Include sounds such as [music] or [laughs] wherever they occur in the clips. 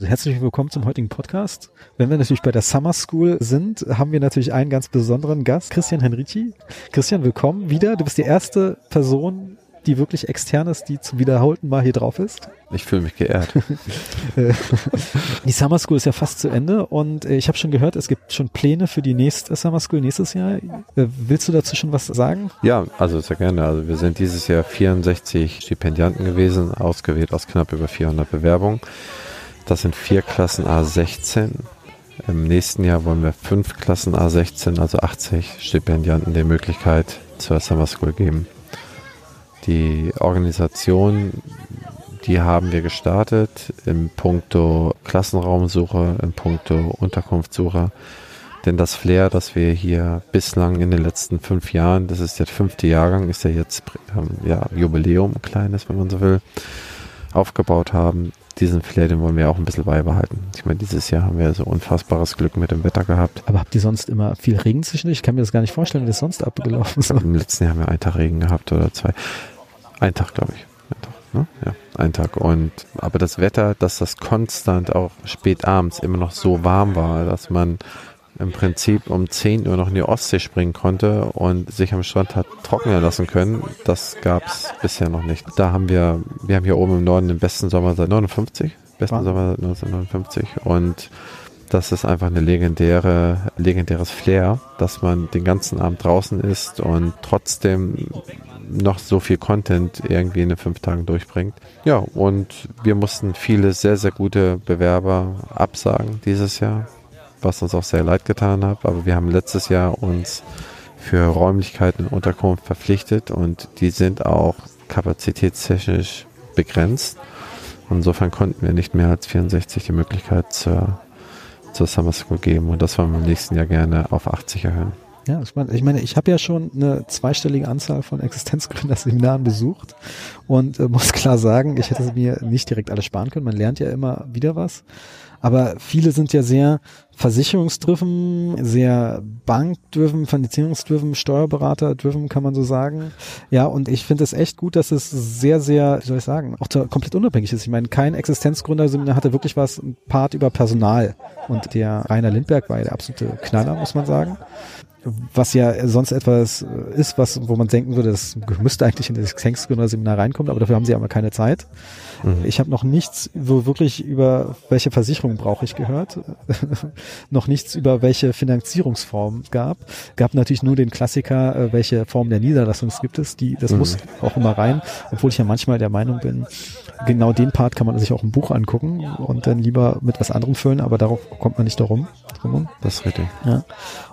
Also herzlich willkommen zum heutigen Podcast. Wenn wir natürlich bei der Summer School sind, haben wir natürlich einen ganz besonderen Gast, Christian Henrici. Christian, willkommen wieder. Du bist die erste Person, die wirklich extern ist, die zum wiederholten Mal hier drauf ist. Ich fühle mich geehrt. [laughs] die Summer School ist ja fast zu Ende und äh, ich habe schon gehört, es gibt schon Pläne für die nächste Summer School nächstes Jahr. Äh, willst du dazu schon was sagen? Ja, also sehr gerne. Also wir sind dieses Jahr 64 Stipendianten gewesen, ausgewählt aus knapp über 400 Bewerbungen. Das sind vier Klassen A16. Im nächsten Jahr wollen wir fünf Klassen A16, also 80 Stipendianten die Möglichkeit zur Summer School geben. Die Organisation, die haben wir gestartet im Punkto Klassenraumsuche, im Punkto Unterkunftssuche. Denn das Flair, das wir hier bislang in den letzten fünf Jahren, das ist der fünfte Jahrgang, ist ja jetzt ähm, ja, Jubiläum, ein kleines, wenn man so will, aufgebaut haben, diesen Flair, den wollen wir auch ein bisschen beibehalten. Ich meine, dieses Jahr haben wir so unfassbares Glück mit dem Wetter gehabt. Aber habt ihr sonst immer viel Regen zwischendurch? Ich kann mir das gar nicht vorstellen, wie das sonst abgelaufen ist. Im letzten Jahr haben wir einen Tag Regen gehabt oder zwei. Ein Tag, glaube ich. Ein Tag, ne? Ja, ein Tag. Und, aber das Wetter, dass das konstant auch spät abends immer noch so warm war, dass man im Prinzip um 10 Uhr noch in die Ostsee springen konnte und sich am Strand hat trocknen lassen können. Das gab es bisher noch nicht. Da haben wir, wir haben hier oben im Norden den besten Sommer seit 59, besten wow. Sommer seit 1959 und das ist einfach eine legendäre, legendäres Flair, dass man den ganzen Abend draußen ist und trotzdem noch so viel Content irgendwie in den fünf Tagen durchbringt. Ja, und wir mussten viele sehr, sehr gute Bewerber absagen dieses Jahr was uns auch sehr leid getan hat. Aber wir haben letztes Jahr uns für Räumlichkeiten und Unterkunft verpflichtet und die sind auch kapazitätstechnisch begrenzt. Insofern konnten wir nicht mehr als 64 die Möglichkeit zur, zur Summer School geben und das wollen wir im nächsten Jahr gerne auf 80 erhöhen. Ja, meine, ich, meine, ich habe ja schon eine zweistellige Anzahl von Existenzgründerseminaren besucht und äh, muss klar sagen, ich hätte mir nicht direkt alles sparen können. Man lernt ja immer wieder was. Aber viele sind ja sehr versicherungsdriven, sehr bankdriven, finanzierungsdriven, Steuerberater-driven, kann man so sagen. Ja, und ich finde es echt gut, dass es sehr, sehr, wie soll ich sagen, auch komplett unabhängig ist. Ich meine, kein Existenzgründerseminar hatte wirklich was, ein Part über Personal. Und der Rainer Lindberg war ja der absolute Knaller, muss man sagen was ja sonst etwas ist, was, wo man denken würde, das müsste eigentlich in das Hengstgründer-Seminar reinkommen, aber dafür haben sie aber keine Zeit. Mhm. Ich habe noch nichts so wirklich über welche Versicherung brauche ich gehört, noch nichts über welche Finanzierungsform gab. Gab natürlich nur den Klassiker, äh, welche Form der Niederlassung gibt es, die, das mhm. muss auch immer rein, obwohl ich ja manchmal der Meinung bin, genau den Part kann man sich auch im Buch angucken und dann lieber mit was anderem füllen, aber darauf kommt man nicht darum. Drum. Das ist richtig. Ja.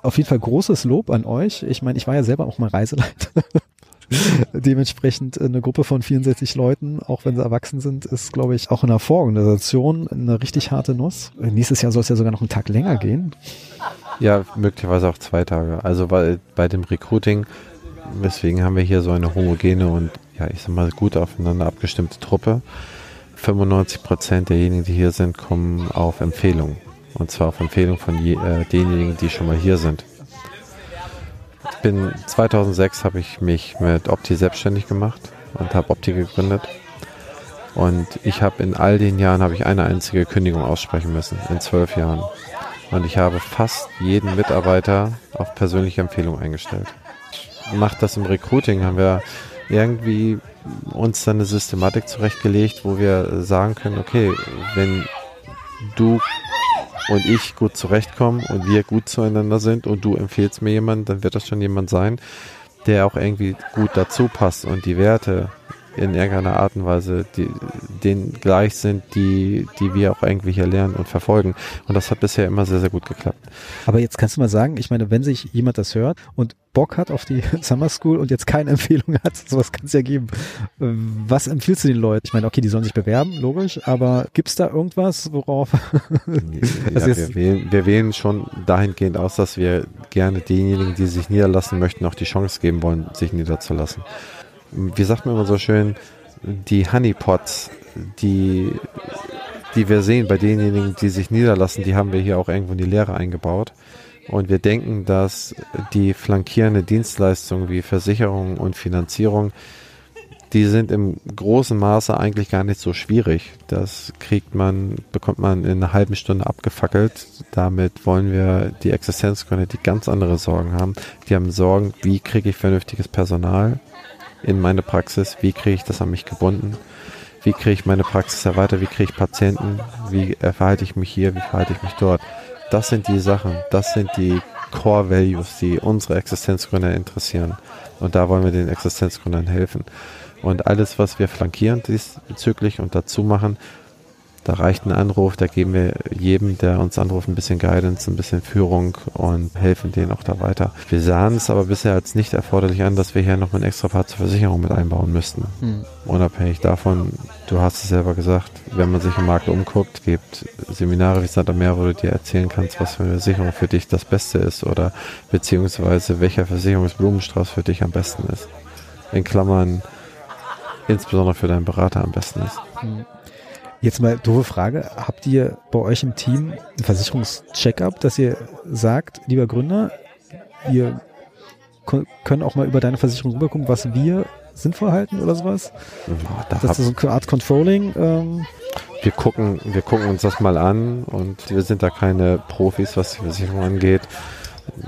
Auf jeden Fall großes Lob an euch. Ich meine, ich war ja selber auch mal Reiseleiter. [laughs] [laughs] Dementsprechend eine Gruppe von 64 Leuten, auch wenn sie erwachsen sind, ist, glaube ich, auch in der Vororganisation eine richtig harte Nuss. Nächstes Jahr soll es ja sogar noch einen Tag länger gehen. Ja, möglicherweise auch zwei Tage. Also weil bei dem Recruiting, weswegen haben wir hier so eine homogene und ja, ich sag mal, gut aufeinander abgestimmte Truppe. 95 Prozent derjenigen, die hier sind, kommen auf Empfehlung. Und zwar auf Empfehlung von je, äh, denjenigen, die schon mal hier sind. Bin 2006 habe ich mich mit Opti selbstständig gemacht und habe Opti gegründet. Und ich habe in all den Jahren habe ich eine einzige Kündigung aussprechen müssen in zwölf Jahren. Und ich habe fast jeden Mitarbeiter auf persönliche Empfehlung eingestellt. Macht das im Recruiting haben wir irgendwie uns dann eine Systematik zurechtgelegt, wo wir sagen können, okay, wenn du und ich gut zurechtkommen und wir gut zueinander sind und du empfehlst mir jemanden, dann wird das schon jemand sein, der auch irgendwie gut dazu passt und die Werte in irgendeiner Art und Weise die, denen gleich sind, die, die wir auch irgendwie hier lernen und verfolgen. Und das hat bisher immer sehr, sehr gut geklappt. Aber jetzt kannst du mal sagen, ich meine, wenn sich jemand das hört und Bock hat auf die [laughs] Summer School und jetzt keine Empfehlung hat, sowas kann es ja geben. Was empfiehlst du den Leuten? Ich meine, okay, die sollen sich bewerben, logisch, aber gibt's da irgendwas, worauf? also [laughs] ja, wir, wählen, wir wählen schon dahingehend aus, dass wir gerne denjenigen, die sich niederlassen möchten, auch die Chance geben wollen, sich niederzulassen wie sagt man immer so schön, die Honeypots, die, die wir sehen bei denjenigen, die sich niederlassen, die haben wir hier auch irgendwo in die Lehre eingebaut. Und wir denken, dass die flankierende Dienstleistung wie Versicherung und Finanzierung die sind im großen Maße eigentlich gar nicht so schwierig. Das kriegt man, bekommt man in einer halben Stunde abgefackelt. Damit wollen wir die Existenzgründer, die ganz andere Sorgen haben. Die haben Sorgen, wie kriege ich vernünftiges Personal in meine Praxis? Wie kriege ich das an mich gebunden? Wie kriege ich meine Praxis erweitert? Wie kriege ich Patienten? Wie verhalte ich mich hier? Wie verhalte ich mich dort? Das sind die Sachen, das sind die Core Values, die unsere Existenzgründer interessieren. Und da wollen wir den Existenzgründern helfen. Und alles, was wir flankieren diesbezüglich und dazu machen, da reicht ein Anruf, da geben wir jedem, der uns anruft, ein bisschen Guidance, ein bisschen Führung und helfen denen auch da weiter. Wir sahen es aber bisher als nicht erforderlich an, dass wir hier nochmal ein extra Part zur Versicherung mit einbauen müssten. Mhm. Unabhängig davon, du hast es selber gesagt, wenn man sich im Markt umguckt, gibt Seminare wie Santa Meer, wo du dir erzählen kannst, was für eine Versicherung für dich das Beste ist oder beziehungsweise welcher Versicherungsblumenstrauß für dich am besten ist. In Klammern, insbesondere für deinen Berater am besten ist. Mhm. Jetzt mal doofe Frage. Habt ihr bei euch im Team ein Versicherungscheckup, dass ihr sagt, lieber Gründer, wir können auch mal über deine Versicherung rübergucken, was wir sinnvoll halten oder sowas? Ja, da das ist so eine Art Controlling. Ähm. Wir gucken, wir gucken uns das mal an und wir sind da keine Profis, was die Versicherung angeht.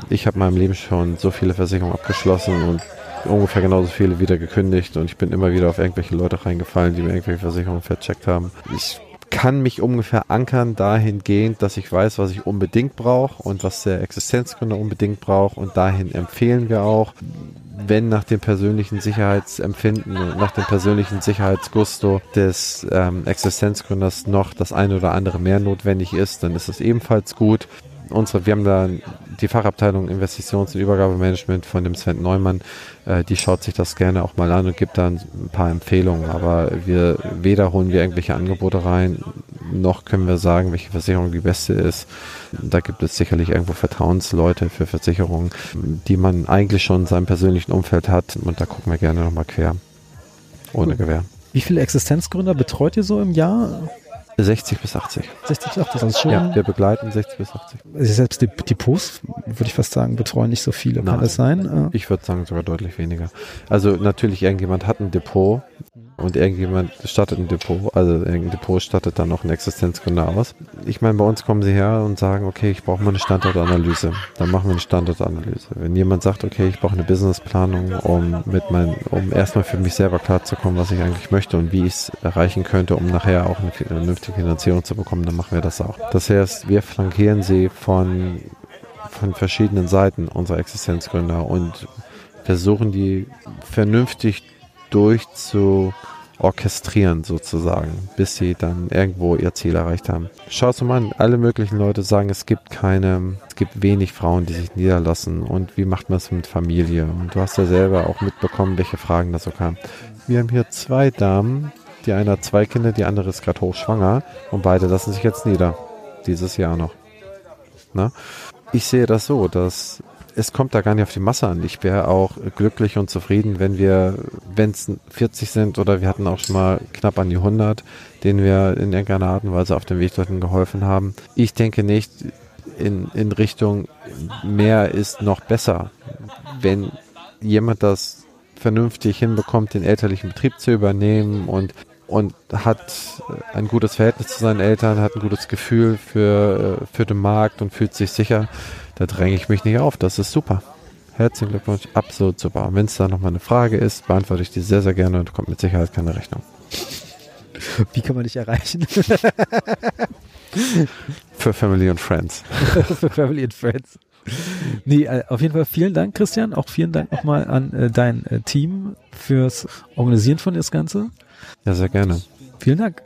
Ich habe in meinem Leben schon so viele Versicherungen abgeschlossen und ungefähr genauso viele wieder gekündigt und ich bin immer wieder auf irgendwelche Leute reingefallen, die mir irgendwelche Versicherungen vercheckt haben. Ich kann mich ungefähr ankern dahingehend, dass ich weiß, was ich unbedingt brauche und was der Existenzgründer unbedingt braucht und dahin empfehlen wir auch, wenn nach dem persönlichen Sicherheitsempfinden und nach dem persönlichen Sicherheitsgusto des ähm, Existenzgründers noch das eine oder andere mehr notwendig ist, dann ist es ebenfalls gut unsere, wir haben da die Fachabteilung Investitions- und Übergabemanagement von dem Sven Neumann, äh, die schaut sich das gerne auch mal an und gibt da ein paar Empfehlungen. Aber wir weder holen wir irgendwelche Angebote rein, noch können wir sagen, welche Versicherung die beste ist. Da gibt es sicherlich irgendwo Vertrauensleute für Versicherungen, die man eigentlich schon in seinem persönlichen Umfeld hat. Und da gucken wir gerne nochmal quer. Ohne. Gewehr. Wie viele Existenzgründer betreut ihr so im Jahr? 60 bis 80. 60 bis 80, also schon. Ja, wir begleiten 60 bis 80. Also selbst die, die Posts, würde ich fast sagen, betreuen nicht so viele. Nein, Kann das sein? Ich würde sagen sogar deutlich weniger. Also natürlich, irgendjemand hat ein Depot, und irgendjemand stattet ein Depot, also irgendein Depot stattet dann noch einen Existenzgründer aus. Ich meine, bei uns kommen sie her und sagen, okay, ich brauche mal eine Standortanalyse. Dann machen wir eine Standortanalyse. Wenn jemand sagt, okay, ich brauche eine Businessplanung, um mit mein, um erstmal für mich selber klarzukommen, was ich eigentlich möchte und wie ich es erreichen könnte, um nachher auch eine vernünftige Finanzierung zu bekommen, dann machen wir das auch. Das heißt, wir flankieren sie von, von verschiedenen Seiten unserer Existenzgründer und versuchen die vernünftig durch zu orchestrieren sozusagen, bis sie dann irgendwo ihr Ziel erreicht haben. Schaut mal an, alle möglichen Leute sagen, es gibt keine, es gibt wenig Frauen, die sich niederlassen und wie macht man es mit Familie? Und du hast ja selber auch mitbekommen, welche Fragen da so kamen. Wir haben hier zwei Damen, die eine hat zwei Kinder, die andere ist gerade hochschwanger und beide lassen sich jetzt nieder. Dieses Jahr noch. Na? Ich sehe das so, dass es kommt da gar nicht auf die Masse an. Ich wäre auch glücklich und zufrieden, wenn wir, wenn es 40 sind oder wir hatten auch schon mal knapp an die 100, denen wir in irgendeiner Art und Weise auf dem Weg dorthin geholfen haben. Ich denke nicht in, in Richtung mehr ist noch besser. Wenn jemand das vernünftig hinbekommt, den elterlichen Betrieb zu übernehmen und und hat ein gutes Verhältnis zu seinen Eltern, hat ein gutes Gefühl für, für den Markt und fühlt sich sicher, da dränge ich mich nicht auf. Das ist super. Herzlichen Glückwunsch, absolut super. Und wenn es da nochmal eine Frage ist, beantworte ich die sehr, sehr gerne und kommt mit Sicherheit keine Rechnung. Wie kann man dich erreichen? [laughs] Für Family und Friends. [laughs] Für Family and Friends. Nee, äh, auf jeden Fall vielen Dank, Christian. Auch vielen Dank nochmal an äh, dein äh, Team fürs Organisieren von das Ganze. Ja, sehr gerne. Vielen Dank.